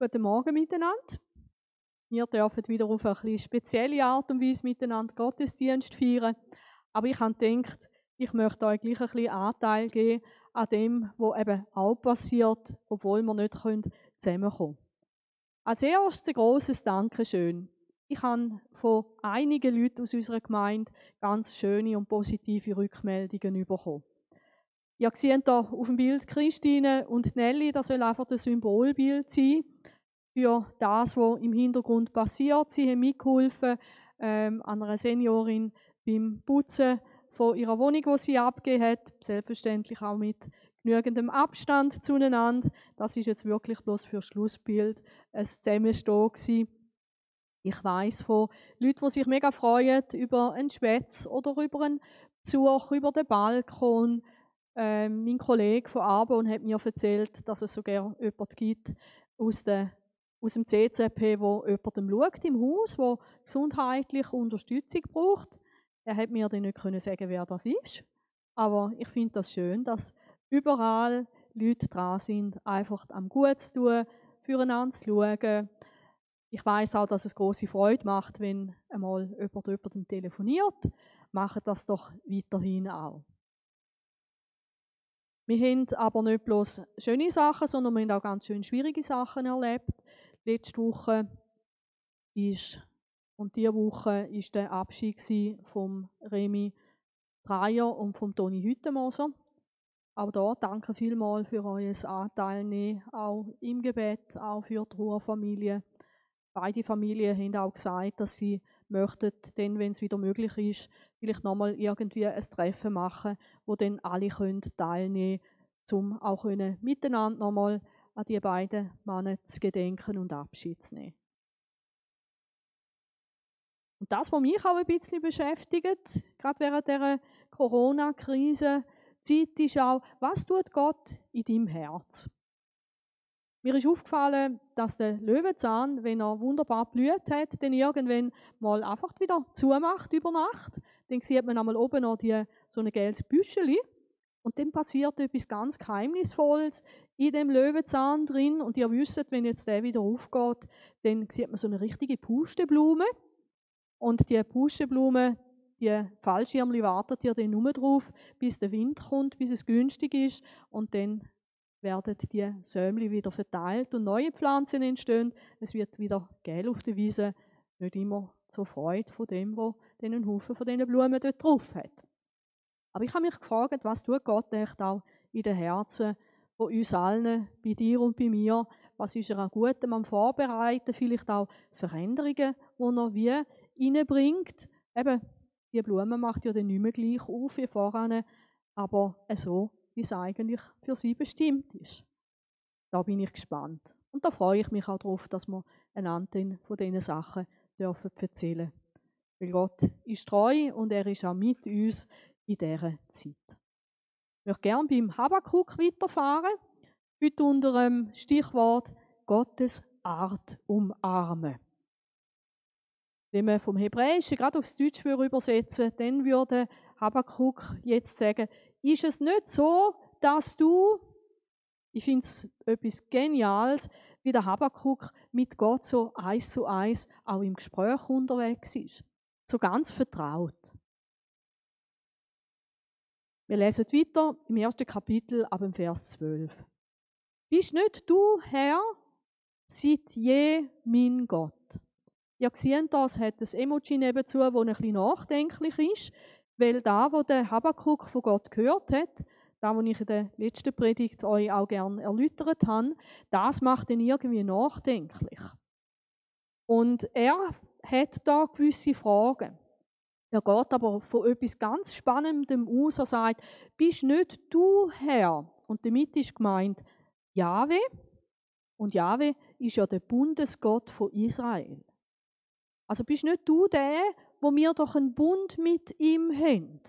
Guten Morgen miteinander. Wir dürfen wieder auf eine spezielle Art und Weise miteinander Gottesdienst feiern. Aber ich habe gedacht, ich möchte euch gleich ein bisschen Anteil geben an dem, was eben auch passiert, obwohl wir nicht zusammenkommen können. Als erstes ein grosses Dankeschön. Ich habe von einigen Leuten aus unserer Gemeinde ganz schöne und positive Rückmeldungen bekommen. Ihr seht hier auf dem Bild Christine und Nelly, das soll einfach das Symbolbild sein für das, was im Hintergrund passiert. Sie haben mitgeholfen ähm, an einer Seniorin beim Putzen von ihrer Wohnung, die sie abgegeben hat. Selbstverständlich auch mit genügendem Abstand zueinander. Das ist jetzt wirklich bloß für Schlussbild ein Zusammenstehen gewesen. Ich weiß von Leuten, die sich mega freuen über einen Schwätz oder über einen Besuch über den Balkon. Ähm, mein Kollege von Arbon hat mir erzählt, dass es sogar jemanden gibt aus, der, aus dem CCP, wo jemandem schaut im Haus, wo gesundheitliche Unterstützung braucht. Er hat mir dann nicht können sagen, wer das ist. Aber ich finde das schön, dass überall Leute dran sind, einfach am Gut zu tun, füreinander zu schauen. Ich weiß auch, dass es große Freude macht, wenn einmal jemand jemandem telefoniert. Macht das doch weiterhin auch. Wir haben aber nicht bloß schöne Sachen, sondern wir haben auch ganz schön schwierige Sachen erlebt. Letzte Woche ist und diese Woche ist der Abschied vom Remy Dreier und vom Toni Hüttemoser. Auch da danke vielmals für euer Anteil auch im Gebet, auch für die Ruhrfamilie. Beide Familien haben auch gesagt, dass sie möchten, dann, wenn es wieder möglich ist, vielleicht nochmal irgendwie ein Treffen machen, wo dann alle können teilnehmen können, um auch können miteinander nochmal an die beiden Männer zu gedenken und Abschied zu nehmen. Und das, was mich auch ein bisschen beschäftigt, gerade während der Corona-Krise, Zeit ist auch, was tut Gott in deinem Herz? Mir ist aufgefallen, dass der Löwenzahn, wenn er wunderbar blüht hat, dann irgendwann mal einfach wieder zumacht über Nacht. Dann sieht man einmal oben noch die, so ein gelbes Büscheli. Und dann passiert etwas ganz Geheimnisvolles in dem Löwenzahn drin. Und ihr wisst, wenn jetzt der wieder aufgeht, dann sieht man so eine richtige Pusteblume. Und die Pusteblume, die Fallschirmli wartet ja dann nur drauf, bis der Wind kommt, bis es günstig ist. Und dann werden die Sämli wieder verteilt und neue Pflanzen entstehen. Es wird wieder gel auf der Wiese. Nicht immer zur Freude von dem, wo den Haufen von diesen Blumen dort drauf hat. Aber ich habe mich gefragt, was tut Gott echt auch in den Herzen von uns allen, bei dir und bei mir? Was ist er an Gutem am Vorbereiten? Vielleicht auch Veränderungen, die er wie reinbringt. Eben, die Blume macht ja dann nicht mehr gleich auf wie voran, aber so wie es eigentlich für sie bestimmt ist. Da bin ich gespannt. Und da freue ich mich auch darauf, dass wir einander von diesen Sachen dürfen erzählen Weil Gott ist treu und er ist auch mit uns in dieser Zeit. Ich möchte gerne beim Habakkuk weiterfahren. Heute unter dem Stichwort Gottes Art umarmen. Wenn wir vom Hebräischen gerade aufs Deutsche übersetzen, dann würde Habakkuk jetzt sagen, ist es nicht so, dass du, ich finde es etwas Geniales, wie der Habakkuk mit Gott so eins zu eins auch im Gespräch unterwegs ist. So ganz vertraut. Wir lesen weiter im ersten Kapitel ab dem Vers 12. Bist nicht du, Herr, seit je mein Gott? Ihr seht das, hat das Emoji nebenzu, das ein bisschen nachdenklich ist. Weil da, wo der Habakkuk von Gott gehört hat, da, wo ich in der letzten Predigt euch auch gerne erläutert habe, das macht ihn irgendwie nachdenklich. Und er hat da gewisse Fragen. Er geht aber von etwas ganz Spannendem aus. Er sagt, bist nicht du Herr? Und damit ist gemeint Jahwe. Und Jahwe ist ja der Bundesgott von Israel. Also bist nicht du der, wo wir doch einen Bund mit ihm haben.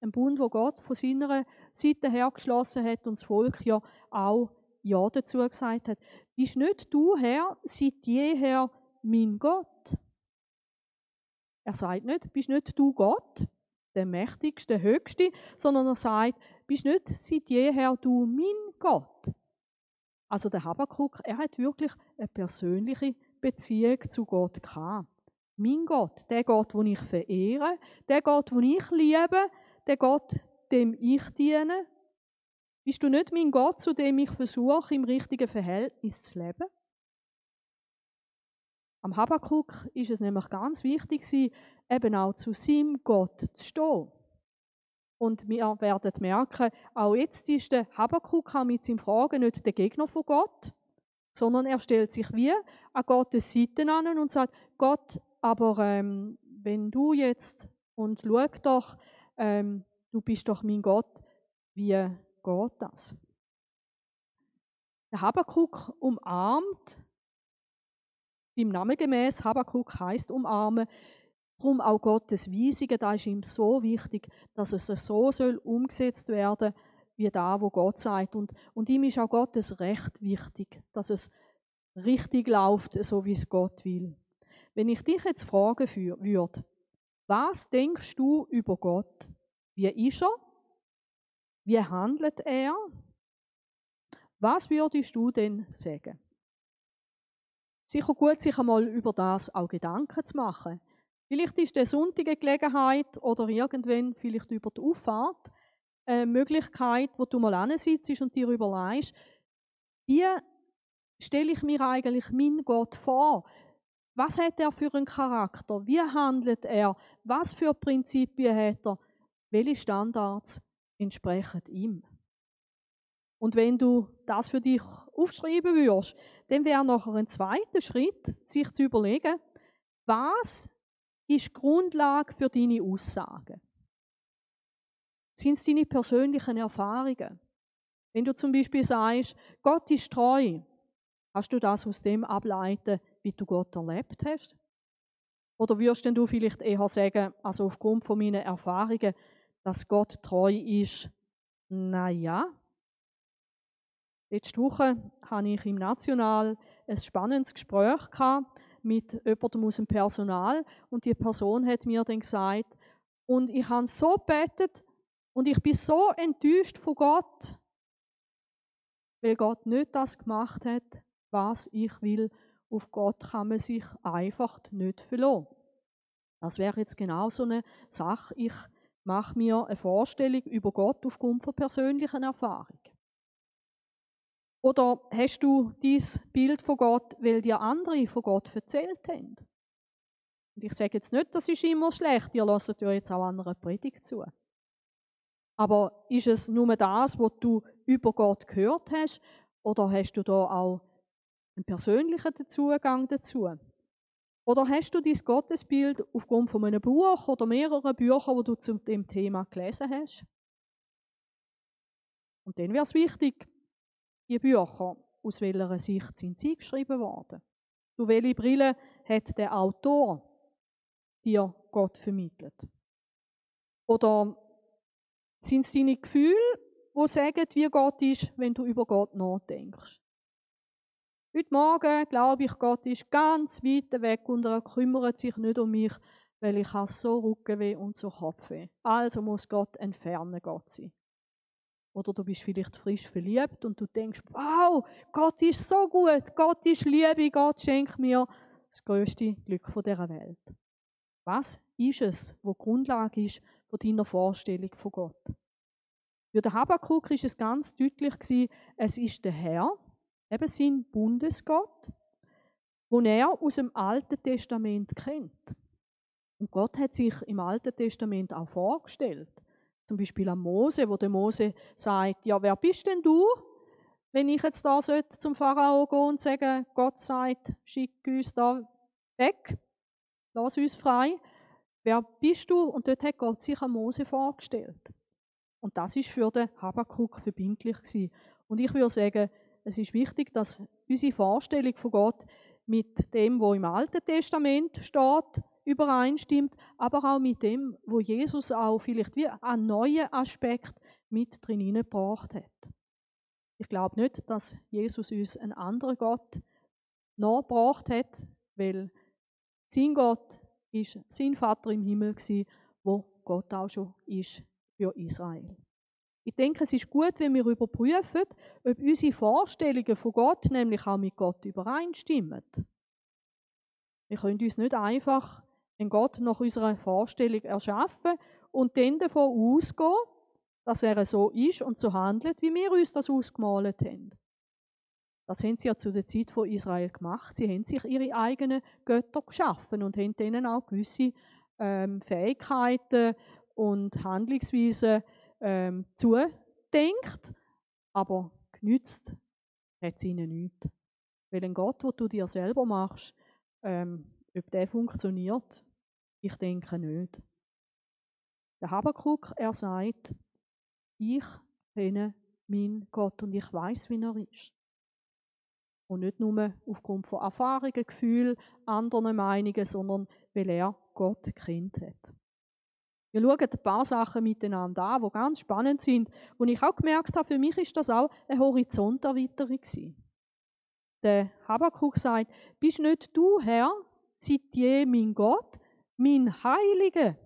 Ein Bund, wo Gott von seiner Seite her geschlossen hat und das Volk ja auch Ja dazu gesagt hat. Bist nicht du, Herr, seit jeher mein Gott? Er sagt nicht, bist nicht du Gott, der Mächtigste, der Höchste, sondern er sagt, bist nicht seit jeher du mein Gott. Also der Habakkuk, er hat wirklich eine persönliche Beziehung zu Gott gehabt. Mein Gott, der Gott, den ich verehre, der Gott, den ich liebe, der Gott, dem ich diene. Bist du nicht mein Gott, zu dem ich versuche, im richtigen Verhältnis zu leben? Am Habakkuk ist es nämlich ganz wichtig, eben auch zu seinem Gott zu stehen. Und wir werden merken, auch jetzt ist der Habakkuk mit seinem Fragen nicht der Gegner von Gott, sondern er stellt sich wie an Gottes Seite an und sagt, Gott, aber ähm, wenn du jetzt, und schau doch, ähm, du bist doch mein Gott, wie geht das? Der Habakkuk umarmt, im Namen gemäß, Habakkuk heißt umarmen, Darum auch Gottes Weisungen, da ist ihm so wichtig, dass es so soll umgesetzt werden wie da, wo Gott sagt. Und, und ihm ist auch Gottes Recht wichtig, dass es richtig läuft, so wie es Gott will. Wenn ich dich jetzt fragen würde, was denkst du über Gott? Wie ist er? Wie handelt er? Was würdest du denn sagen? Sicher gut, sich einmal über das auch Gedanken zu machen. Vielleicht ist der Sonntag Gelegenheit oder irgendwann vielleicht über die Auffahrt eine Möglichkeit, wo du mal sitzt und dir überlegst, wie stelle ich mir eigentlich meinen Gott vor? Was hat er für einen Charakter? Wie handelt er? Was für Prinzipien hat er? Welche Standards entsprechen ihm? Und wenn du das für dich aufschreiben würdest, dann wäre nachher ein zweiter Schritt, sich zu überlegen, was ist die Grundlage für deine Aussagen? Sind es deine persönlichen Erfahrungen? Wenn du zum Beispiel sagst, Gott ist treu, hast du das aus dem ableiten, wie du Gott erlebt hast? Oder wirst denn du vielleicht eher sagen, also aufgrund von meinen Erfahrungen, dass Gott treu ist? Naja. Letzte Woche hatte ich im National ein spannendes Gespräch mit jemandem aus dem Personal und die Person hat mir dann gesagt, und ich habe so betet und ich bin so enttäuscht von Gott, weil Gott nicht das gemacht hat, was ich will. Auf Gott kann man sich einfach nicht verlassen. Das wäre jetzt genau so eine Sache. Ich mache mir eine Vorstellung über Gott aufgrund von persönlichen Erfahrungen. Oder hast du dieses Bild von Gott, weil dir andere von Gott erzählt haben? Und ich sage jetzt nicht, das ist immer schlecht, ihr lasst ja jetzt auch andere Predigt zu. Aber ist es nur das, was du über Gott gehört hast, oder hast du da auch einen persönlichen Zugang dazu? Oder hast du dein Gottesbild aufgrund von einem Buch oder mehreren Büchern, die du zu dem Thema gelesen hast? Und dann wäre es wichtig, die Bücher, aus welcher Sicht sind sie geschrieben worden? Durch welche Brille hat der Autor dir Gott vermittelt? Oder sind es deine Gefühle, die sagen, wie Gott ist, wenn du über Gott nachdenkst? Heute Morgen glaube ich, Gott ist ganz weit weg und er kümmert sich nicht um mich, weil ich habe so Rückenweh und so Kopfweh. Also muss Gott entfernen Gott sein. Oder du bist vielleicht frisch verliebt und du denkst, wow, Gott ist so gut, Gott ist Liebe, Gott schenkt mir das größte Glück dieser Welt. Was ist es, wo Grundlage ist von deiner Vorstellung von Gott? Für den Habakkuk ist es ganz deutlich es ist der Herr, eben sein Bundesgott, wo er aus dem Alten Testament kennt. Und Gott hat sich im Alten Testament auch vorgestellt. Zum Beispiel am Mose, wo der Mose sagt, ja, wer bist denn du, wenn ich jetzt da zum Pharao gehen und sagen, Gott sagt, schick uns da weg, lass uns frei. Wer bist du? Und dort hat Gott sich an Mose vorgestellt. Und das ist für den Habakkuk verbindlich gewesen. Und ich würde sagen, es ist wichtig, dass unsere Vorstellung von Gott mit dem, wo im Alten Testament steht, übereinstimmt, aber auch mit dem, wo Jesus auch vielleicht wie einen neuen Aspekt mit drin hineingebracht hat. Ich glaube nicht, dass Jesus uns einen anderen Gott nachgebracht hat, weil sein Gott ist sein Vater im Himmel gewesen, wo Gott auch schon ist für Israel. Ich denke, es ist gut, wenn wir überprüfen, ob unsere Vorstellungen von Gott nämlich auch mit Gott übereinstimmen. Wir können uns nicht einfach einen Gott nach unserer Vorstellung erschaffen und dann davon ausgehen, dass er so ist und so handelt, wie wir uns das ausgemalt haben. Das haben sie ja zu der Zeit von Israel gemacht. Sie haben sich ihre eigenen Götter geschaffen und haben denen auch gewisse ähm, Fähigkeiten und Handlungsweisen ähm, zudenkt, aber genützt hat es ihnen nichts. Weil ein Gott, den du dir selber machst, ähm, ob der funktioniert, ich denke nicht. Der Habakkuk, er sagt, ich kenne meinen Gott und ich weiß, wie er ist. Und nicht nur aufgrund von Erfahrungen, Gefühlen, anderen Meinungen, sondern weil er Gott kennt hat. Wir schauen ein paar Sachen miteinander an, die ganz spannend sind. Und ich auch gemerkt habe, für mich ist das auch eine Horizonterweiterung gewesen. Der Habakkuk sagt, bist nicht du, Herr, seit je mein Gott, mein Heilige.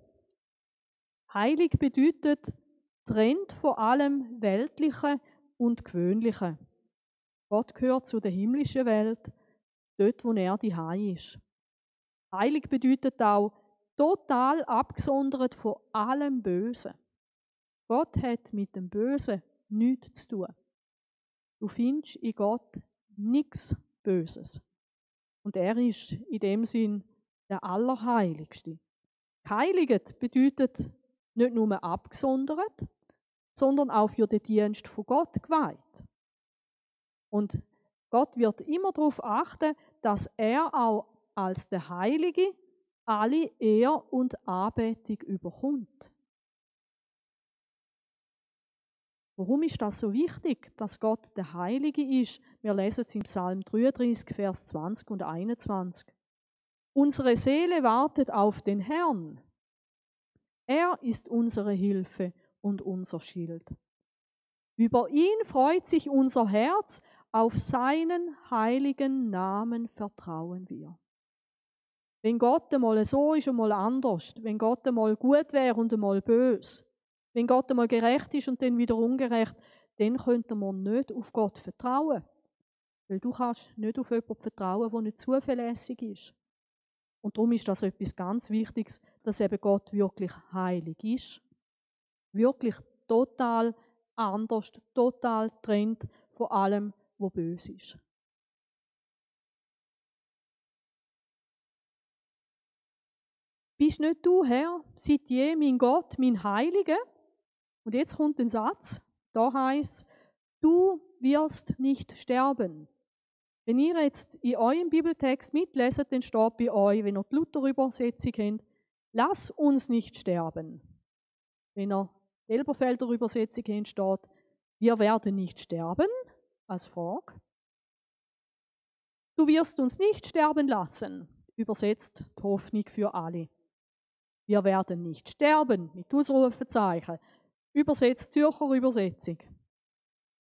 Heilig bedeutet, trennt von allem Weltlichen und Gewöhnlichen. Gott gehört zu der himmlischen Welt, dort, wo er die Hei ist. Heilig bedeutet auch, total abgesondert von allem Bösen. Gott hat mit dem Bösen nichts zu tun. Du findest in Gott nichts Böses. Und er ist in dem Sinn der Allerheiligste. Geheiligt bedeutet nicht nur abgesondert, sondern auch für den Dienst von Gott geweiht. Und Gott wird immer darauf achten, dass er auch als der Heilige alle Ehr und Anbetung überkommt. Warum ist das so wichtig, dass Gott der Heilige ist? Wir lesen es im Psalm 33, Vers 20 und 21. Unsere Seele wartet auf den Herrn. Er ist unsere Hilfe und unser Schild. Über ihn freut sich unser Herz, auf seinen heiligen Namen vertrauen wir. Wenn Gott einmal so ist und mal anders, wenn Gott einmal gut wäre und einmal böse, wenn Gott einmal gerecht ist und dann wieder ungerecht, dann könnte man nicht auf Gott vertrauen. Weil du kannst nicht auf jemanden vertrauen, der nicht zuverlässig ist. Und darum ist das etwas ganz Wichtiges, dass eben Gott wirklich heilig ist. Wirklich total anders, total trennt von allem, was böse ist. Bist nicht du, Herr, seit je mein Gott, mein Heiliger? Und jetzt kommt ein Satz, da heißt du wirst nicht sterben. Wenn ihr jetzt in eurem Bibeltext mitleset, dann steht bei euch, wenn ihr die Luther-Übersetzung habt, lass uns nicht sterben. Wenn ihr die Elberfelder Übersetzung habt, steht, wir werden nicht sterben, als Frage. Du wirst uns nicht sterben lassen, übersetzt die Hoffnung für alle. Wir werden nicht sterben, mit Ausrufezeichen. Übersetzt Zürcher Übersetzung.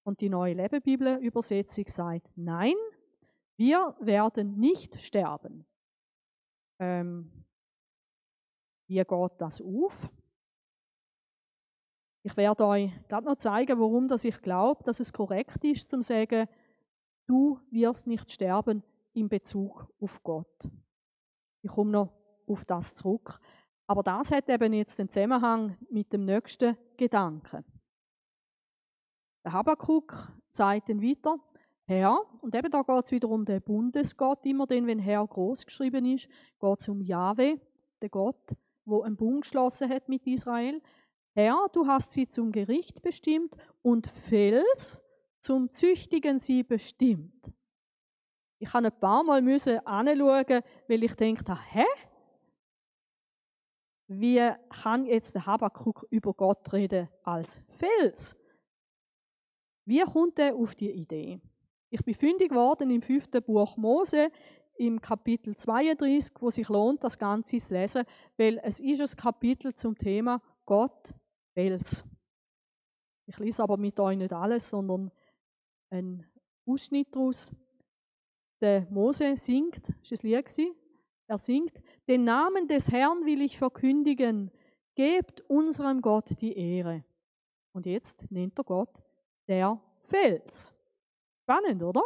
Und die neue Lebebibel Übersetzung sagt, nein, wir werden nicht sterben. Ähm, wie geht das auf? Ich werde euch gerade noch zeigen, warum dass ich glaube, dass es korrekt ist, zu sagen, du wirst nicht sterben in Bezug auf Gott. Ich komme noch auf das zurück. Aber das hat eben jetzt den Zusammenhang mit dem nächsten Gedanken. Der Habakkuk sagt dann weiter, Herr, und eben da geht es wieder um den Bundesgott, immer dann, wenn Herr groß geschrieben ist, geht es um Jahwe, den Gott, wo einen Bund geschlossen hat mit Israel. Herr, du hast sie zum Gericht bestimmt und Fels zum Züchtigen sie bestimmt. Ich habe ein paar Mal müssen anschauen, weil ich denke, hä? Wie kann jetzt der Habakkuk über Gott reden als Fels? Wie kommt er auf die Idee? Ich bin fündig geworden im fünften Buch Mose, im Kapitel 32, wo sich lohnt, das Ganze zu lesen, weil es ist ein Kapitel zum Thema Gott, Fels. Ich lese aber mit euch nicht alles, sondern einen Ausschnitt daraus. Der Mose singt, das war ein Lied, er singt, den Namen des Herrn will ich verkündigen, gebt unserem Gott die Ehre. Und jetzt nennt er Gott der Fels. Spannend, oder?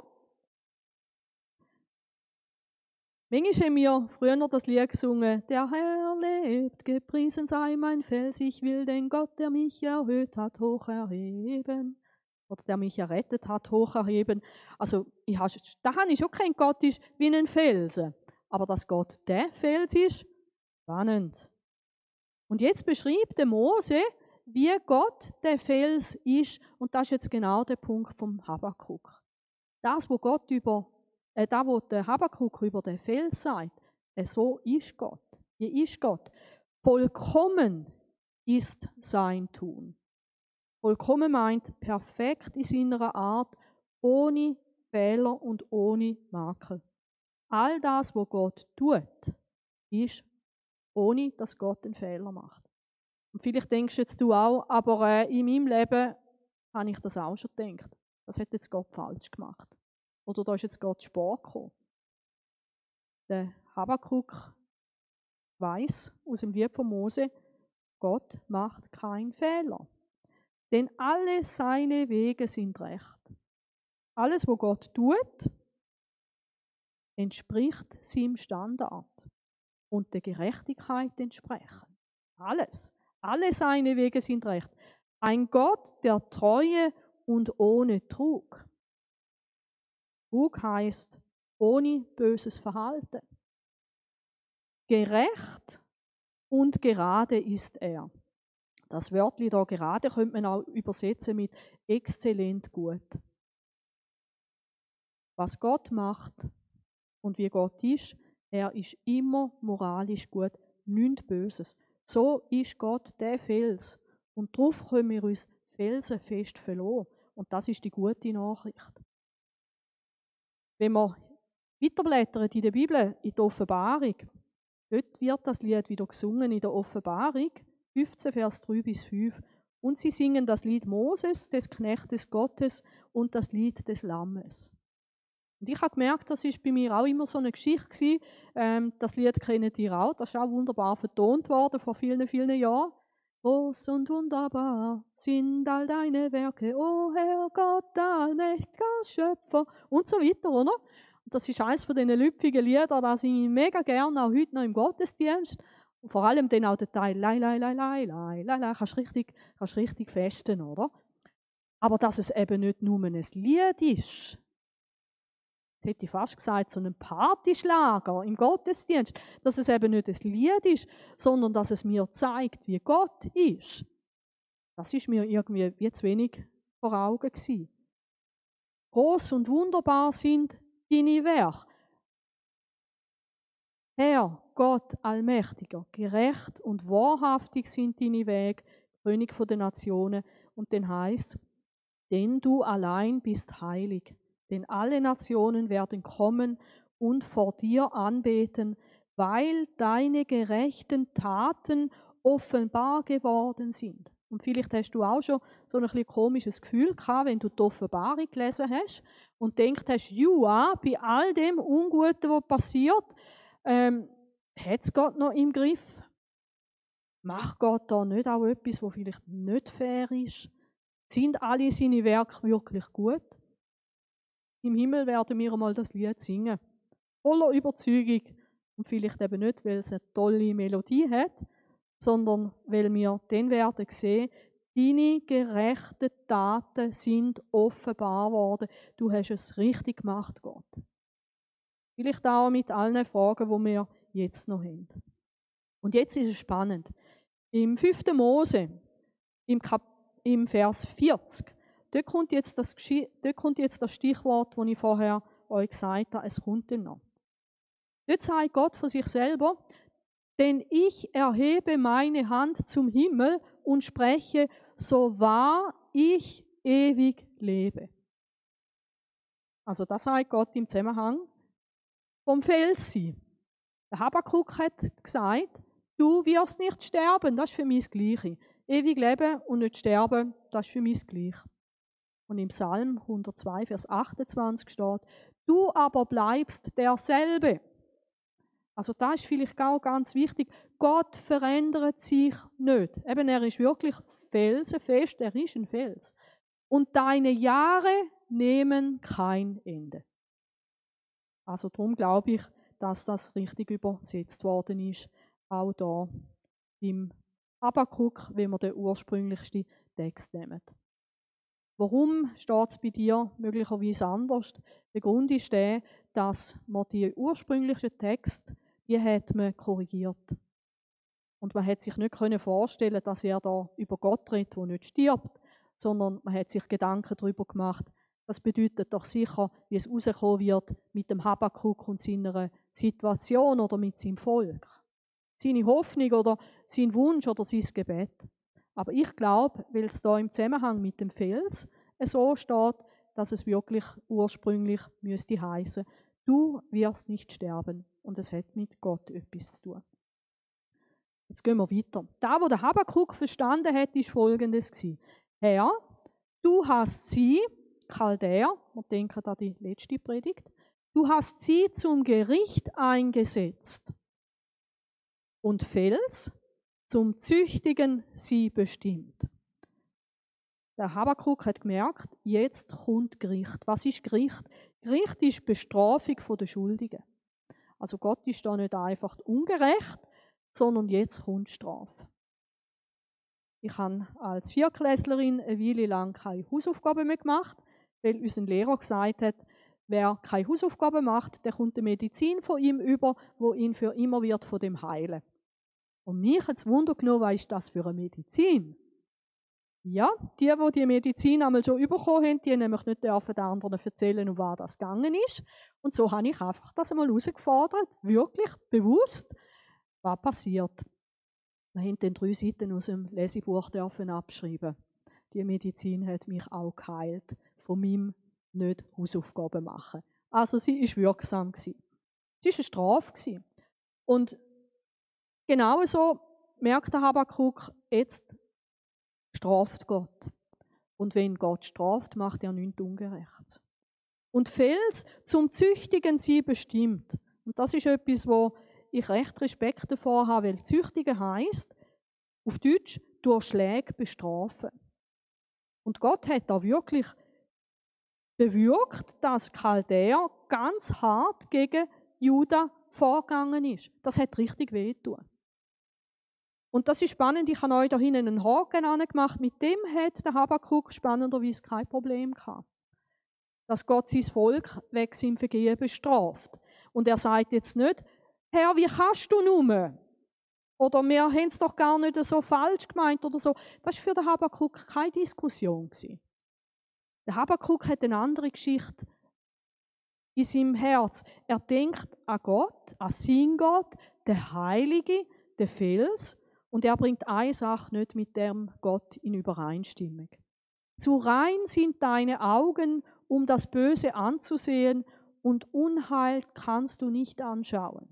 Manchmal haben wir früher das Lied gesungen, der Herr lebt, gepriesen sei mein Fels, ich will den Gott, der mich erhöht hat, hoch erheben. Oder der mich errettet hat, hoch erheben. Also, ich habe, da habe ich schon kein Gott ist wie ein Felsen. Aber dass Gott der Fels ist, spannend. Und jetzt beschreibt der Mose, wie Gott der Fels ist. Und das ist jetzt genau der Punkt vom Habakkuk. Das, wo Gott über, äh, da, wo der Habakkuk über den Fels sagt, äh, so ist Gott. Wie ist Gott? Vollkommen ist sein Tun. Vollkommen meint perfekt in seiner Art, ohne Fehler und ohne Makel. All das, was Gott tut, ist ohne dass Gott einen Fehler macht. Und vielleicht denkst jetzt du auch, aber äh, in meinem Leben habe ich das auch schon gedacht. Das hat jetzt Gott falsch gemacht. Oder da ist jetzt Gott Sport gekommen. Der Habakkuk weiß aus dem Lied von Mose, Gott macht keinen Fehler. Denn alle seine Wege sind recht. Alles, was Gott tut, entspricht seinem Standard und der Gerechtigkeit entsprechen. Alles. Alle seine Wege sind recht. Ein Gott der Treue und ohne Trug. Trug heißt ohne böses Verhalten. Gerecht und gerade ist er. Das Wörtli da gerade könnte man auch übersetzen mit exzellent gut. Was Gott macht und wie Gott ist, er ist immer moralisch gut, nichts Böses. So ist Gott der Fels. Und darauf können wir uns felsenfest verlassen. Und das ist die gute Nachricht. Wenn wir weiterblättern in der Bibel, in der Offenbarung, dort wird das Lied wieder gesungen in der Offenbarung, 15, Vers 3 bis 5. Und sie singen das Lied Moses, des Knechtes Gottes und das Lied des Lammes. Und ich habe gemerkt, das ist bei mir auch immer so eine Geschichte. Ähm, das Lied kennt ihr auch. Das ist auch wunderbar vertont worden vor vielen, vielen Jahren. Groß und wunderbar sind all deine Werke, o oh Herr Gott, allmächtiger Schöpfer und so weiter, oder? Und das ist eines von diesen lüpfigen Liedern, das ich mega gerne, auch heute noch im Gottesdienst. Und vor allem dann auch der Teil, lei, lei, lei, lei, lei, lei, lei, kannst richtig, kannst richtig festen, oder? Aber dass es eben nicht nur ein Lied ist, jetzt hätte ich fast gesagt, so ein Partyschlager im Gottesdienst, dass es eben nicht ein Lied ist, sondern dass es mir zeigt, wie Gott ist. Das ist mir irgendwie wie zu wenig vor Augen gewesen. Groß und wunderbar sind deine Werke. Herr, Gott Allmächtiger, gerecht und wahrhaftig sind deine Wege, König der Nationen. Und dann heißt, denn du allein bist heilig denn alle Nationen werden kommen und vor dir anbeten, weil deine gerechten Taten offenbar geworden sind. Und vielleicht hast du auch schon so ein bisschen komisches Gefühl gehabt, wenn du die Offenbarung gelesen hast und denkt hast, ja, bei all dem Unguten, was passiert, ähm, hat es Gott noch im Griff? Macht Gott da nicht auch etwas, was vielleicht nicht fair ist? Sind alle seine Werke wirklich gut? Im Himmel werden wir einmal das Lied singen. Voller Überzeugung. Und vielleicht eben nicht, weil es eine tolle Melodie hat, sondern weil wir dann werden sehen, deine gerechten Taten sind offenbar worden. Du hast es richtig gemacht, Gott. Vielleicht auch mit allen Fragen, die wir jetzt noch haben. Und jetzt ist es spannend. Im 5. Mose, im, Kap im Vers 40, Dort kommt jetzt das, dort kommt jetzt das Stichwort, das ich vorher euch gesagt habe, es kommt dann noch. Dort sagt Gott von sich selber, denn ich erhebe meine Hand zum Himmel und spreche, so wahr ich ewig lebe. Also das sagt Gott im Zusammenhang vom Felsen. Der Habakkuk hat gesagt, du wirst nicht sterben, das ist für mich das Gleiche. Ewig leben und nicht sterben, das ist für mich das Gleiche. Und im Psalm 102, Vers 28 steht, du aber bleibst derselbe. Also da ist vielleicht auch ganz wichtig, Gott verändert sich nicht. Eben, er ist wirklich Felsen fest, er ist ein Fels. Und deine Jahre nehmen kein Ende. Also darum glaube ich, dass das richtig übersetzt worden ist, auch da im Habakkuk, wenn wir den ursprünglichsten Text nehmen. Warum steht es bei dir möglicherweise anders? Der Grund ist der, dass man die ursprünglichen Text, die hat man korrigiert. Und man hat sich nicht vorstellen dass er da über Gott redet, der nicht stirbt, sondern man hat sich Gedanken darüber gemacht, das bedeutet doch sicher, wie es rauskommen wird mit dem Habakkuk und seiner Situation oder mit seinem Volk. Seine Hoffnung oder sein Wunsch oder sein Gebet. Aber ich glaube, weil es da im Zusammenhang mit dem Fels so steht, dass es wirklich ursprünglich müsste heißen, du wirst nicht sterben und es hat mit Gott etwas zu tun. Jetzt gehen wir weiter. Da, wo der Habakkuk verstanden hat, ist folgendes Herr, du hast sie, Chaldäer, wir denken an die letzte Predigt, du hast sie zum Gericht eingesetzt und Fels zum Züchtigen sie bestimmt. Der Habakkuk hat gemerkt, jetzt kommt Gericht. Was ist Gericht? Gericht ist Bestrafung der Schuldigen. Also Gott ist da nicht einfach ungerecht, sondern jetzt kommt Strafe. Ich habe als Vierklässlerin eine Weile lang keine Hausaufgaben mehr gemacht, weil unser Lehrer gesagt hat, wer keine Hausaufgaben macht, der kommt eine Medizin von ihm über, wo ihn für immer wird von dem heilen. Und mich hat Wunder genommen, was ist das für eine Medizin? Ja, die, die die Medizin einmal schon bekommen haben, die nämlich nicht dürfen den anderen erzählen, um was das gegangen ist. Und so habe ich einfach das einmal herausgefordert, wirklich bewusst, was passiert. Wir haben dann drei Seiten aus dem Lesebuch dürfen abschreiben. Die Medizin hat mich auch geheilt, von meinem nicht Hausaufgaben machen. Also sie ist wirksam gewesen. Sie ist eine Strafe Und genauso merkt der Habakkuk, jetzt straft Gott. Und wenn Gott straft, macht er nichts Ungerechts. Und Fels zum Züchtigen sie bestimmt. Und das ist etwas, wo ich recht Respekt davor habe, weil Züchtigen heißt auf Deutsch durch Schläge bestrafen. Und Gott hat da wirklich bewirkt, dass Chaldäer ganz hart gegen Juda vorgegangen ist. Das hat richtig wehgetan. Und das ist spannend, ich habe euch da hinten einen Haken angemacht. Mit dem hat der Habakkuk spannenderweise kein Problem gehabt. Dass Gott sein Volk wegen seinem Vergehen bestraft. Und er sagt jetzt nicht, Herr, wie kannst du nur? Oder wir haben es doch gar nicht so falsch gemeint oder so. Das war für den Habakkuk keine Diskussion. Der Habakkuk hat eine andere Geschichte in seinem Herz. Er denkt an Gott, an seinen Gott, der Heilige, der Fels, und er bringt eine Sache nicht mit dem Gott in Übereinstimmung. Zu rein sind deine Augen, um das Böse anzusehen, und Unheil kannst du nicht anschauen.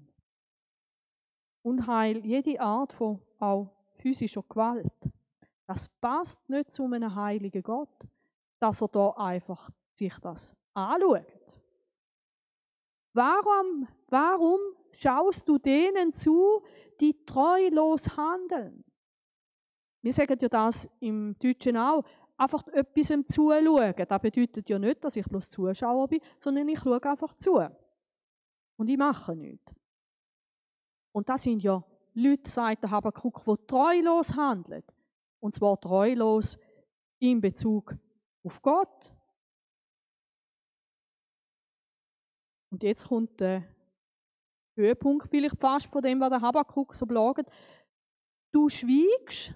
Unheil, jede Art von auch physischer Gewalt, das passt nicht zu einem heiligen Gott, dass er da einfach sich das anschaut. Warum, warum schaust du denen zu, die treulos handeln. Wir sagen ja das im Deutschen auch, einfach etwas zuschauen. Das bedeutet ja nicht, dass ich bloß Zuschauer bin, sondern ich schaue einfach zu. Und ich mache nichts. Und das sind ja Leute, sagt der Habakkuk, die treulos handeln. Und zwar treulos in Bezug auf Gott. Und jetzt kommt der Höhepunkt vielleicht fast von dem, was der Habakkuk so bloggt. Du schwiegst,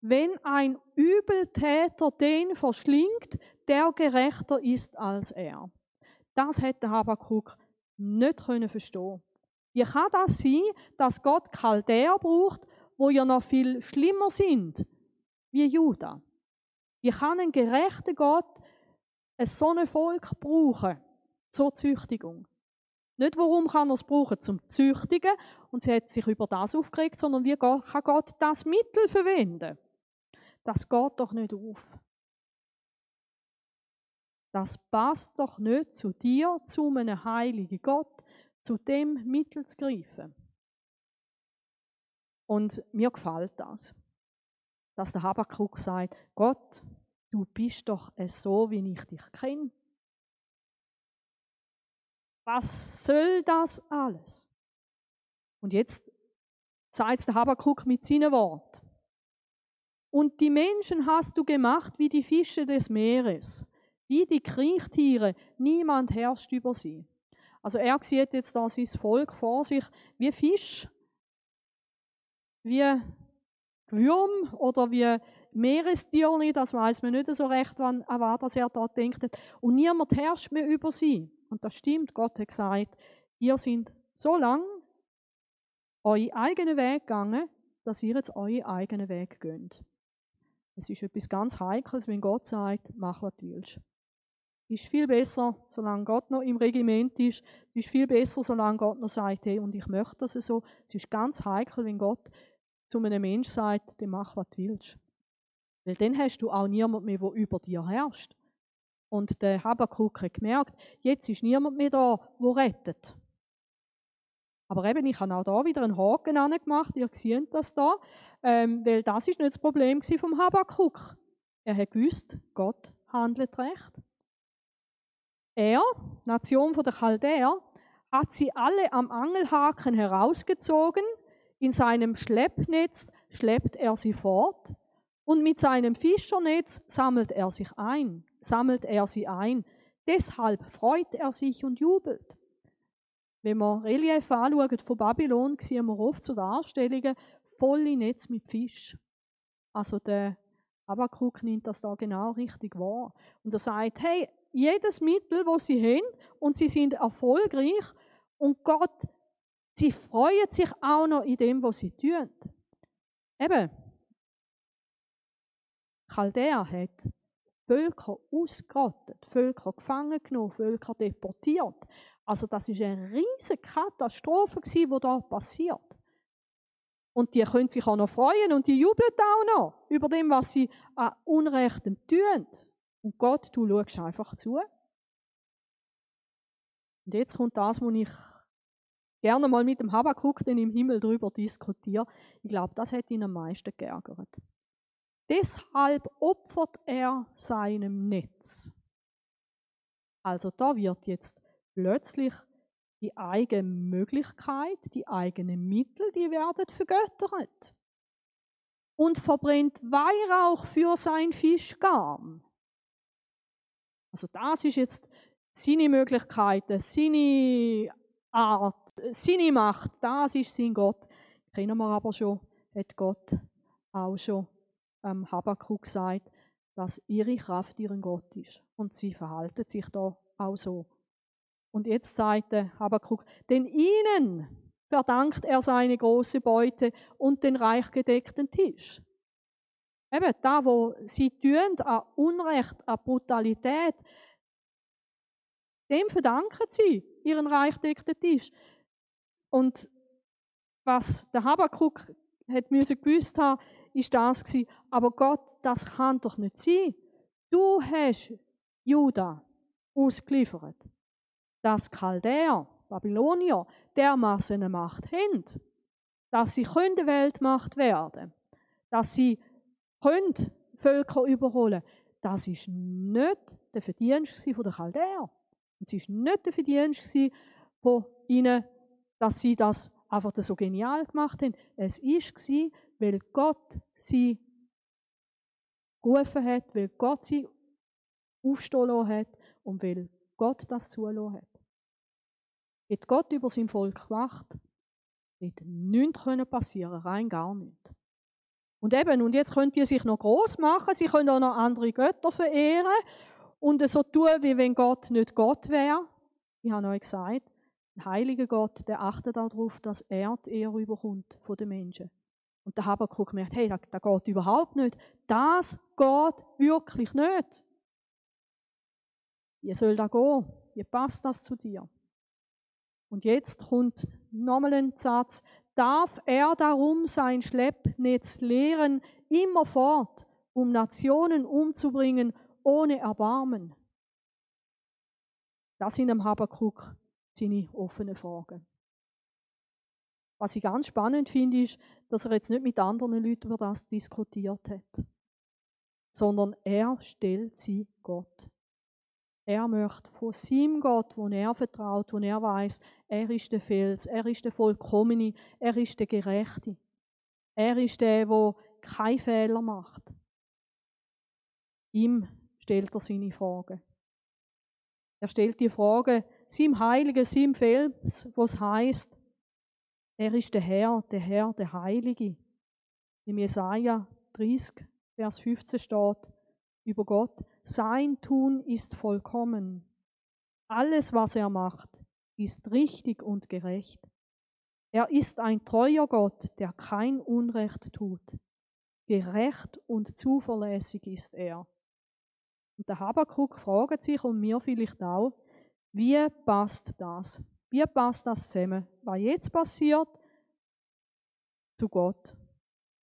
wenn ein Übeltäter den verschlingt, der gerechter ist als er. Das hätte der Habakkuk nicht können verstehen. Wie kann das sein, dass Gott Chaldäer braucht, wo ja noch viel schlimmer sind wie Juda? Wie kann ein gerechter Gott ein so Volk brauchen zur Züchtigung? Nicht, warum kann er es brauchen zum Züchtigen und sie hat sich über das aufgeregt, sondern wie kann Gott das Mittel verwenden? Das geht doch nicht auf. Das passt doch nicht zu dir, zu einem heiligen Gott, zu dem Mittel zu greifen. Und mir gefällt das. dass der Habakkuk sagt, Gott, du bist doch so, wie ich dich kenne. Was soll das alles? Und jetzt sagt der Habakkuk mit seinen Worten. Und die Menschen hast du gemacht wie die Fische des Meeres, wie die Kriechtiere, niemand herrscht über sie. Also er sieht jetzt da sein Volk vor sich wie Fisch, wie Würm oder wie Meerestiere, das weiß man nicht so recht, an was er da denkt. Und niemand herrscht mehr über sie. Und das stimmt, Gott hat gesagt, ihr seid so lang euren eigenen Weg gegangen, dass ihr jetzt euren eigenen Weg geht. Es ist etwas ganz Heikles, wenn Gott sagt, mach, was du willst. Es ist viel besser, solange Gott noch im Regiment ist. Es ist viel besser, solange Gott noch sagt, hey, und ich möchte das so. Es ist ganz heikel, wenn Gott zu einem Menschen sagt, mach, was du willst. Weil dann hast du auch niemand mehr, der über dir herrscht. Und der Habakkuk hat gemerkt, jetzt ist niemand mehr da, der rettet. Aber eben, ich habe auch da wieder einen Haken gemacht. Ihr seht das da. Ähm, weil das ist nicht das Problem vom Habakkuk. Er hat gewusst, Gott handelt recht. Er, Nation der Chaldäer, hat sie alle am Angelhaken herausgezogen in seinem Schleppnetz schleppt er sie fort und mit seinem Fischernetz sammelt er sich ein, sammelt er sie ein. Deshalb freut er sich und jubelt. Wenn wir Relief anschauen von Babylon, sehen wir oft so Darstellungen volle Netz mit Fisch. Also der Abakuk nimmt das da genau richtig wahr. Und er sagt, hey, jedes Mittel, wo sie haben, und sie sind erfolgreich, und Gott Sie freuen sich auch noch in dem, was sie tun. Eben, Chaldea hat Völker ausgerottet, Völker gefangen genommen, Völker deportiert. Also das ist eine riesige Katastrophe, die da passiert. Und die können sich auch noch freuen und die jubeln auch noch über dem, was sie an Unrechten tun. Und Gott, du schaust einfach zu. Und jetzt kommt das, was ich gerne mal mit dem Habakuk den im Himmel drüber diskutieren. Ich glaube, das hätte ihn am meisten geärgert. Deshalb opfert er seinem Netz. Also da wird jetzt plötzlich die eigene Möglichkeit, die eigenen Mittel, die werden vergöttert. Und verbrennt Weihrauch für sein Fischgarn. Also das ist jetzt seine Möglichkeiten, seine Art, seine Macht, das ist sein Gott. Kennen wir aber schon, hat Gott auch schon ähm, Habakkuk gesagt, dass ihre Kraft ihren Gott ist. Und sie verhalten sich da auch so. Und jetzt sagt der Habakkuk, denn ihnen verdankt er seine große Beute und den reich gedeckten Tisch. Eben, da, wo sie tun, an Unrecht, an Brutalität, dem verdanken sie ihren reich gedeckten Tisch. Und was der Habakkuk hat gewusst haben, ist das gewesen. Aber Gott, das kann doch nicht sein. Du hast Juda ausgeliefert, dass Chaldäer, Babylonier, dermaßen eine Macht haben, dass sie können Weltmacht werden, dass sie können Völker überholen. Das ist nicht der Verdienst der Chaldäer. Es war nicht der Verdienst von ihnen, dass sie das einfach so genial gemacht haben. Es war, weil Gott sie gerufen hat, weil Gott sie aufstehen hat und weil Gott das zulassen hat. Hat Gott über sein Volk gewacht, hätte nichts passieren rein gar nichts. Und eben, und jetzt könnt ihr sich noch groß machen, sie können auch noch andere Götter verehren und so tun, wie wenn Gott nicht Gott wäre. Ich habe euch gesagt, ein heiliger Gott, der achtet darauf, dass er die Ehre überkommt von den Menschen. Und der Habakkuk gemerkt, hey, das, das geht überhaupt nicht. Das geht wirklich nicht. Wie soll das gehen? Wie passt das zu dir? Und jetzt kommt nochmal ein Satz. Darf er darum sein Schleppnetz lehren, immerfort, um Nationen umzubringen ohne Erbarmen. Das sind am Habakkuk seine offenen Fragen. Was ich ganz spannend finde, ist, dass er jetzt nicht mit anderen Leuten über das diskutiert hat, sondern er stellt sie Gott. Er möchte von seinem Gott, wo er vertraut, wo er weiß, er ist der Fels, er ist der Vollkommene, er ist der Gerechte. Er ist der, der keine Fehler macht. Ihm stellt er seine Fragen. Er stellt die Frage, seinem Heiligen, seinem Fels, was heißt, er ist der Herr, der Herr, der Heilige. Im Jesaja 30, Vers 15 steht über Gott, sein Tun ist vollkommen. Alles, was er macht, ist richtig und gerecht. Er ist ein treuer Gott, der kein Unrecht tut. Gerecht und zuverlässig ist er. Und der Habakuk fragt sich und mir vielleicht auch, wie passt das? Wie passt das zusammen? Was jetzt passiert, zu Gott.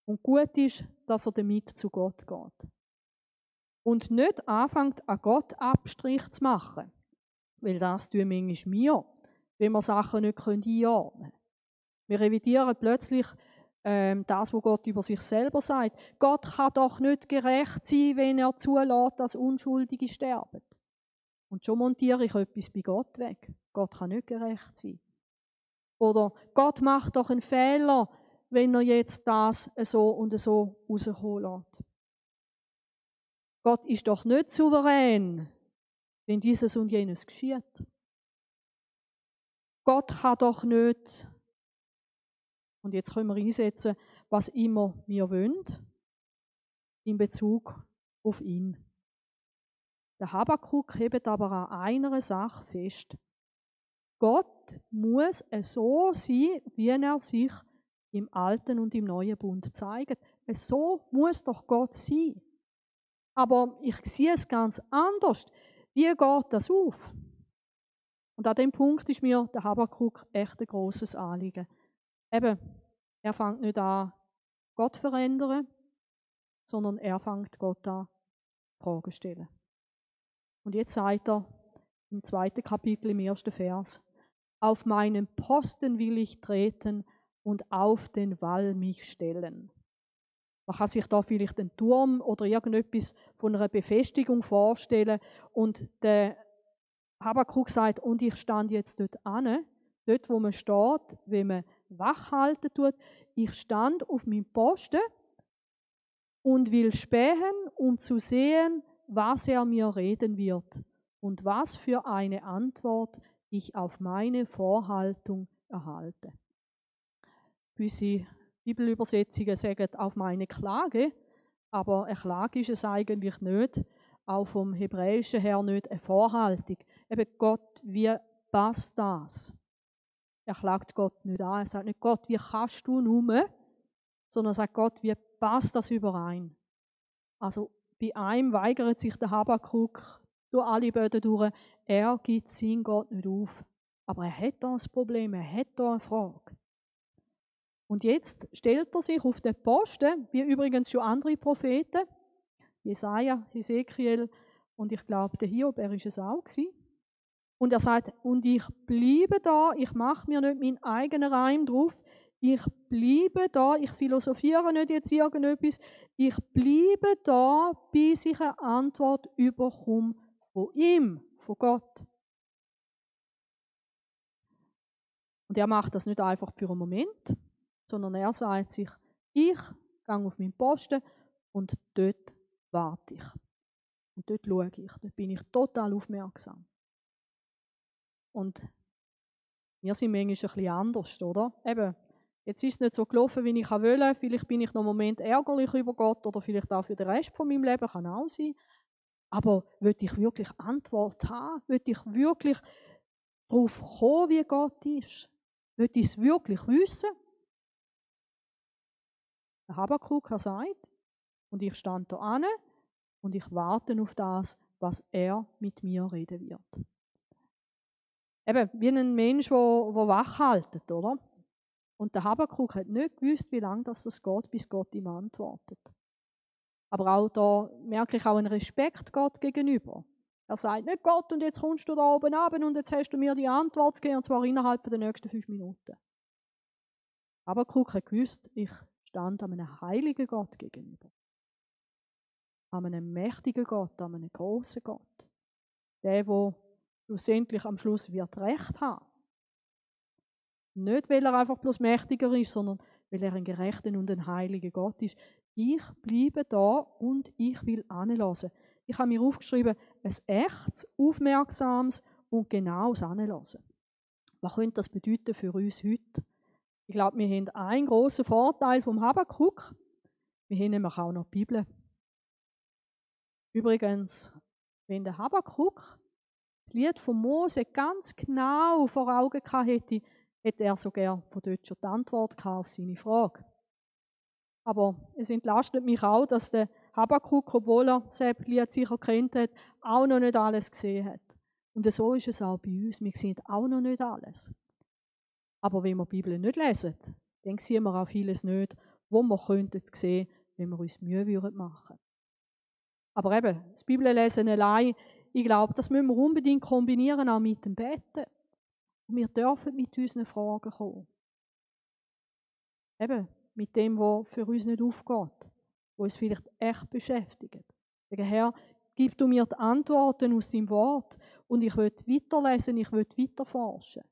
Und gut ist, dass er damit zu Gott geht. Und nicht anfängt, an Gott Abstrich zu machen. Weil das tun manchmal wir, wenn wir Sachen nicht einordnen können. Wir revidieren plötzlich ähm, das, was Gott über sich selber sagt. Gott kann doch nicht gerecht sein, wenn er zulässt, dass Unschuldige sterben. Und schon montiere ich etwas bei Gott weg. Gott kann nicht gerecht sein. Oder Gott macht doch einen Fehler, wenn er jetzt das so und so rauskommen lässt. Gott ist doch nicht souverän, wenn dieses und jenes geschieht. Gott kann doch nicht, und jetzt können wir einsetzen, was immer wir wollen, in Bezug auf ihn. Der Habakkuk hebt aber an einer Sache fest. Gott muss so sein, wie er sich im Alten und im Neuen Bund zeigt. So muss doch Gott sein. Aber ich sehe es ganz anders. Wie geht das auf? Und an dem Punkt ist mir der Habakkuk echt ein großes Anliegen. Eben, er fängt nicht an, Gott zu verändern, sondern er fängt Gott an, Fragen zu stellen. Und jetzt sagt er im zweiten Kapitel, im ersten Vers, auf meinen Posten will ich treten und auf den Wall mich stellen. Man kann sich da vielleicht einen Turm oder irgendetwas von einer Befestigung vorstellen und der Habakkuk sagt, und ich stand jetzt dort an, dort wo man steht, wenn man wach halten tut. Ich stand auf meinem Posten und will spähen, um zu sehen, was er mir reden wird und was für eine Antwort ich auf meine Vorhaltung erhalte. Gewisse Bibelübersetzungen sagen auf meine Klage, aber eine Klage ist es eigentlich nicht, auch vom Hebräischen her nicht eine Vorhaltung. Eben Gott, wie passt das? Er klagt Gott nicht an. Er sagt nicht, Gott, wie kannst du nur, sondern er sagt Gott, wie passt das überein? Also bei einem weigert sich der Habakkuk durch alle Böden durch. Er gibt seinen Gott nicht auf. Aber er hat da ein Problem, er hat da eine Frage. Und jetzt stellt er sich auf den Posten, wie übrigens schon andere Propheten, Jesaja, Ezekiel und ich glaube, der Hiob, er ist es auch. Und er sagt, und ich bleibe da, ich mache mir nicht meinen eigenen Reim drauf, ich bleibe da, ich philosophiere nicht jetzt irgendetwas, ich bleibe da, bis ich eine Antwort überkomme von ihm, von Gott. Und er macht das nicht einfach für einen Moment, sondern er sagt sich, ich gehe auf meinen Posten und dort warte ich. Und dort schaue ich, dort bin ich total aufmerksam. Und wir sind manchmal ein bisschen anders, oder? Eben, jetzt ist es nicht so gelaufen, wie ich wollte. Vielleicht bin ich noch einen Moment ärgerlich über Gott oder vielleicht auch für den Rest von meinem Leben, kann auch sein. Aber würde ich wirklich Antwort haben? Würde ich wirklich darauf kommen, wie Gott ist? Würde ich es wirklich wissen? Der Habakkuk hat sagt, und ich stand da an und ich warte auf das, was er mit mir reden wird. Eben, wie ein Mensch, der, der wach haltet, oder? Und der Habakkuk hat nicht gewusst, wie lange das geht, bis Gott ihm antwortet. Aber auch da merke ich auch einen Respekt Gott gegenüber. Er sagt nicht Gott, und jetzt kommst du da oben ab und jetzt hast du mir die Antwort gegeben, und zwar innerhalb der nächsten fünf Minuten. Habakkuk hat gewusst, ich stand einem heiligen Gott gegenüber. An einem mächtigen Gott, an einem großen Gott. Der, der schlussendlich am Schluss wird Recht haben. Nicht, weil er einfach bloß mächtiger ist, sondern weil er ein gerechter und ein heiliger Gott ist. Ich bleibe da und ich will anlassen. Ich habe mir aufgeschrieben, ein echtes, aufmerksames und genaues Anlassen. Was könnte das bedeuten für uns heute? Ich glaube, wir haben einen großen Vorteil vom Habakkuk. Wir haben nämlich auch noch die Bibel. Übrigens, wenn der Habakkuk das Lied von Mose ganz genau vor Augen hätte, hätte er sogar von dort schon die Antwort auf seine Frage. Aber es entlastet mich auch, dass der Habakkuk, obwohl er das Lied sicher kennt hat, auch noch nicht alles gesehen hat. Und so ist es auch bei uns. Wir sehen auch noch nicht alles. Aber wenn wir die Bibel nicht lesen, dann sehen wir auch vieles nicht, wo wir könnten sehen, wenn wir uns Mühe würden machen. Aber eben, das Bibellesen allein, ich glaube, das müssen wir unbedingt kombinieren auch mit dem Betten. Und wir dürfen mit unseren Fragen kommen. Eben, mit dem, was für uns nicht aufgeht, wo uns vielleicht echt beschäftigt. Der Herr, gib du mir die Antworten aus deinem Wort und ich will weiterlesen, ich will weiterforschen.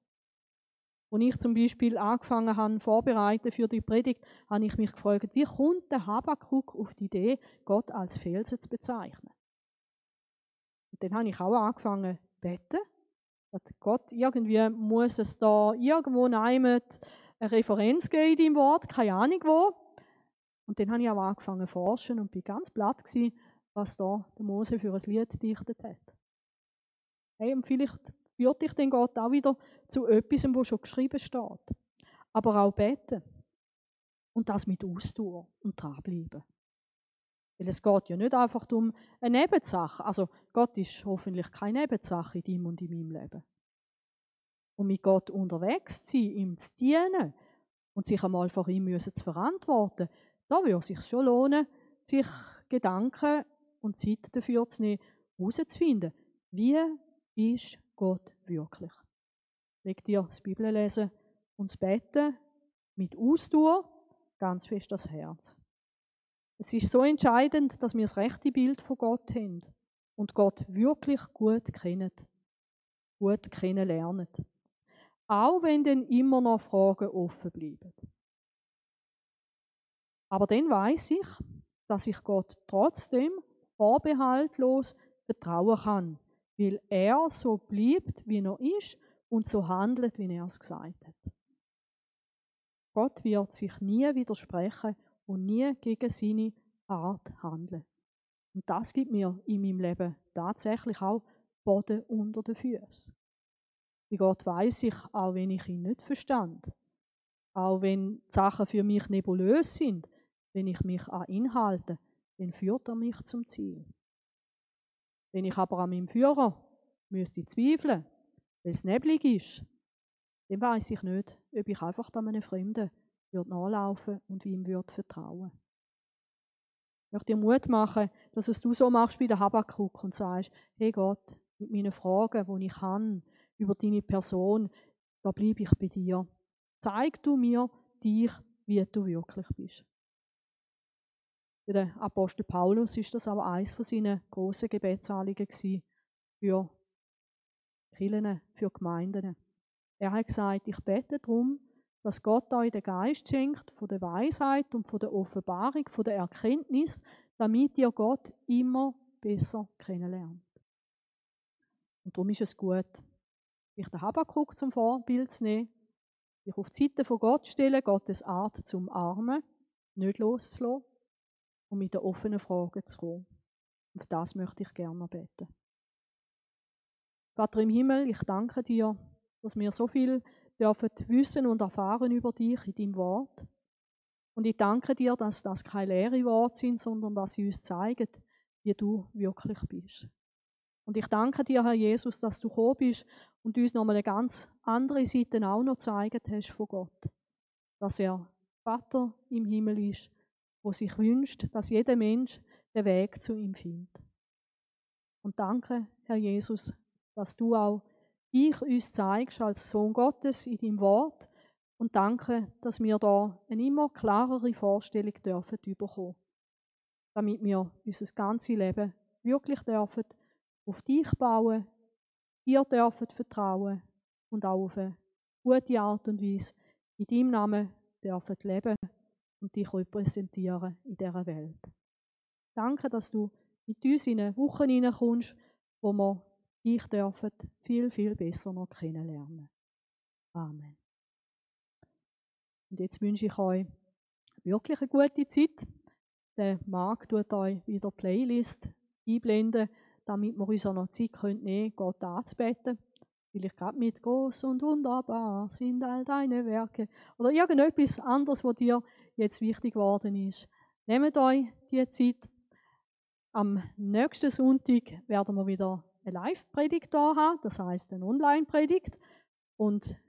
Als ich zum Beispiel angefangen habe, vorbereiten für die Predigt, habe ich mich gefragt, wie kommt der Habakkuk auf die Idee, Gott als Felsen zu bezeichnen? Und dann habe ich auch angefangen zu beten. Gott, irgendwie muss es da irgendwo eine Referenz geben deinem Wort, keine Ahnung wo. Und dann habe ich auch angefangen zu forschen und bin ganz platt gewesen, was da der Mose für ein Lied gedichtet hat. Hey, und vielleicht führt dich dann Gott auch wieder zu etwas, wo schon geschrieben steht. Aber auch beten. Und das mit Ausdauer und dranbleiben. Weil es geht ja nicht einfach um eine Nebensache. Also Gott ist hoffentlich keine Nebensache in deinem und in meinem Leben. Und mit Gott unterwegs zu sein, ihm zu dienen und sich einmal vor ihm müssen zu verantworten, da würde es sich schon lohnen, sich Gedanken und Zeit dafür zu nehmen, herauszufinden, wie ist Gott wirklich. Leg dir das Bibellesen und das Beten mit Ausdauer ganz fest das Herz. Es ist so entscheidend, dass wir das rechte Bild von Gott haben und Gott wirklich gut kennen, gut kennenlernen. Auch wenn dann immer noch Fragen offen bleiben. Aber dann weiß ich, dass ich Gott trotzdem vorbehaltlos vertrauen kann weil er so bleibt, wie er ist und so handelt, wie er es gesagt hat. Gott wird sich nie widersprechen und nie gegen seine Art handeln. Und das gibt mir in meinem Leben tatsächlich auch Boden unter den Füßen. Wie Gott weiß ich, auch wenn ich ihn nicht verstand, auch wenn die Sachen für mich nebulös sind, wenn ich mich an ihn halte, dann führt er mich zum Ziel. Wenn ich aber an meinem Führer müsste zweifeln, weil es neblig ist, dann weiß ich nicht, ob ich einfach an einem Fremden würde nachlaufen und ihm würde vertrauen. Ich möchte dir Mut machen, dass es du so machst wie der Habakkuk und sagst, hey Gott, mit meinen Fragen, die ich habe, über deine Person, da bleibe ich bei dir. Zeig du mir dich, wie du wirklich bist. Für den Apostel Paulus ist das aber eines von seinen grossen Gebetsanliegen für Kirchen, für Gemeinden. Er hat gesagt, ich bete darum, dass Gott euch den Geist schenkt von der Weisheit und von der Offenbarung, von der Erkenntnis, damit ihr Gott immer besser kennenlernt. Und darum ist es gut, sich den Habakkuk zum Vorbild zu nehmen, sich auf die Seite von Gott stellen, Gottes Art zum Armen, nicht loszulassen um mit den offenen Fragen zu kommen. Und für das möchte ich gerne beten. Vater im Himmel, ich danke dir, dass wir so viel dürfen wissen und erfahren über dich in deinem Wort. Und ich danke dir, dass das keine leere Worte sind, sondern dass sie uns zeigen, wie du wirklich bist. Und ich danke dir, Herr Jesus, dass du gekommen bist und uns nochmal eine ganz andere Seite auch noch gezeigt hast von Gott. Dass er Vater im Himmel ist wo sich wünscht, dass jeder Mensch den Weg zu ihm findet. Und danke, Herr Jesus, dass du auch dich uns zeigst als Sohn Gottes in deinem Wort Und danke, dass wir da eine immer klarere Vorstellung dürfen bekommen, damit wir unser ganzes Leben wirklich dürfen auf dich bauen, dir dürfen vertrauen und auch auf eine gute Art und Weise in deinem Namen dürfen leben und dich repräsentieren in dieser Welt. Danke, dass du in uns in Wochen hineinkommst, wo wir dich dürfen viel, viel besser noch kennenlernen. Amen. Und jetzt wünsche ich euch wirklich eine gute Zeit. Der Marc tut euch wieder Playlist einblenden, damit wir uns auch noch Zeit nehmen können, Gott anzubeten. Vielleicht gerade mit groß und wunderbar sind all deine Werke. Oder irgendetwas anderes, was dir jetzt wichtig geworden ist. Nehmt euch die Zeit. Am nächsten Sonntag werden wir wieder eine Live-Predigt da haben, das heißt eine Online-Predigt. Und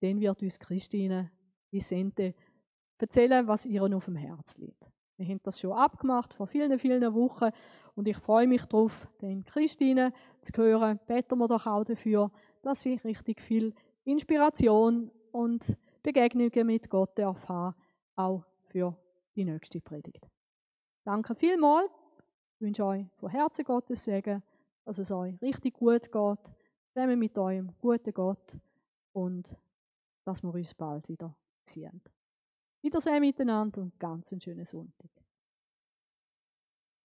dann wird uns Christine Vicente erzählen, was ihr auf dem Herz liegt. Wir haben das schon abgemacht vor vielen, vielen Wochen und ich freue mich darauf, den Christine zu hören. Beten wir doch auch dafür, dass sie richtig viel Inspiration und Begegnungen mit Gott haben, auch für die nächste Predigt. Danke vielmals. Ich wünsche euch von Herzen Gottes Segen, dass es euch richtig gut geht, zusammen mit eurem guten Gott und dass wir uns bald wieder sehen. Wiedersehen miteinander und ganz einen schönen Sonntag.